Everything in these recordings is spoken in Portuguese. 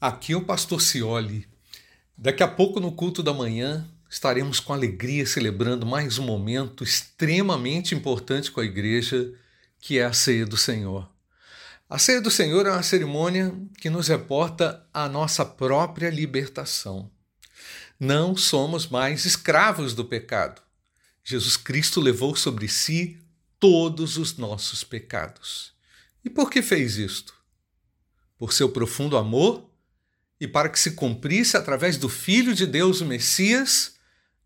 Aqui é o pastor Cioli. Daqui a pouco, no culto da manhã, estaremos com alegria celebrando mais um momento extremamente importante com a igreja, que é a ceia do Senhor. A ceia do Senhor é uma cerimônia que nos reporta a nossa própria libertação. Não somos mais escravos do pecado. Jesus Cristo levou sobre si todos os nossos pecados. E por que fez isto? Por seu profundo amor e para que se cumprisse através do Filho de Deus, o Messias,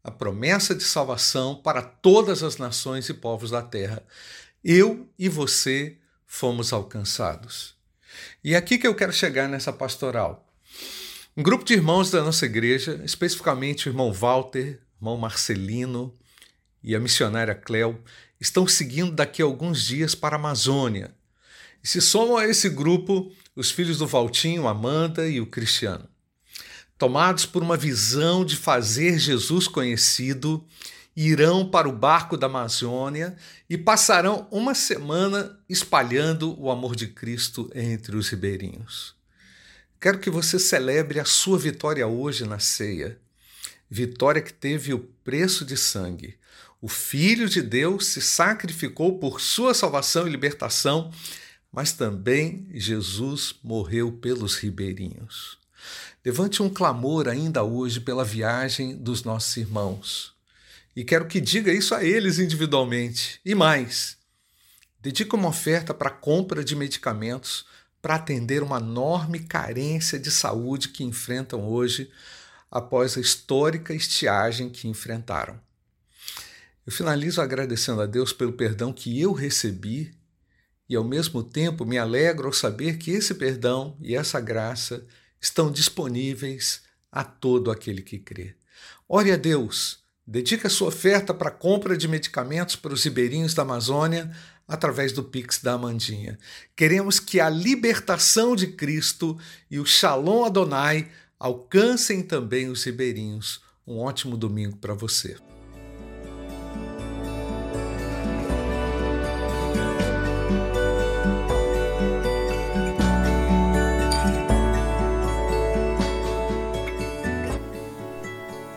a promessa de salvação para todas as nações e povos da terra. Eu e você fomos alcançados. E é aqui que eu quero chegar nessa pastoral. Um grupo de irmãos da nossa igreja, especificamente o irmão Walter, irmão Marcelino e a missionária Cleo, estão seguindo daqui a alguns dias para a Amazônia. E se somam a esse grupo os filhos do Valtinho, Amanda e o Cristiano. Tomados por uma visão de fazer Jesus conhecido, irão para o barco da Amazônia e passarão uma semana espalhando o amor de Cristo entre os ribeirinhos. Quero que você celebre a sua vitória hoje na ceia. Vitória que teve o preço de sangue. O Filho de Deus se sacrificou por sua salvação e libertação mas também Jesus morreu pelos ribeirinhos. Levante um clamor ainda hoje pela viagem dos nossos irmãos. E quero que diga isso a eles individualmente. E mais, dedique uma oferta para compra de medicamentos para atender uma enorme carência de saúde que enfrentam hoje após a histórica estiagem que enfrentaram. Eu finalizo agradecendo a Deus pelo perdão que eu recebi e ao mesmo tempo me alegro ao saber que esse perdão e essa graça estão disponíveis a todo aquele que crê. Ore a Deus, dedique a sua oferta para a compra de medicamentos para os ribeirinhos da Amazônia através do Pix da Amandinha. Queremos que a libertação de Cristo e o Shalom Adonai alcancem também os ribeirinhos. Um ótimo domingo para você.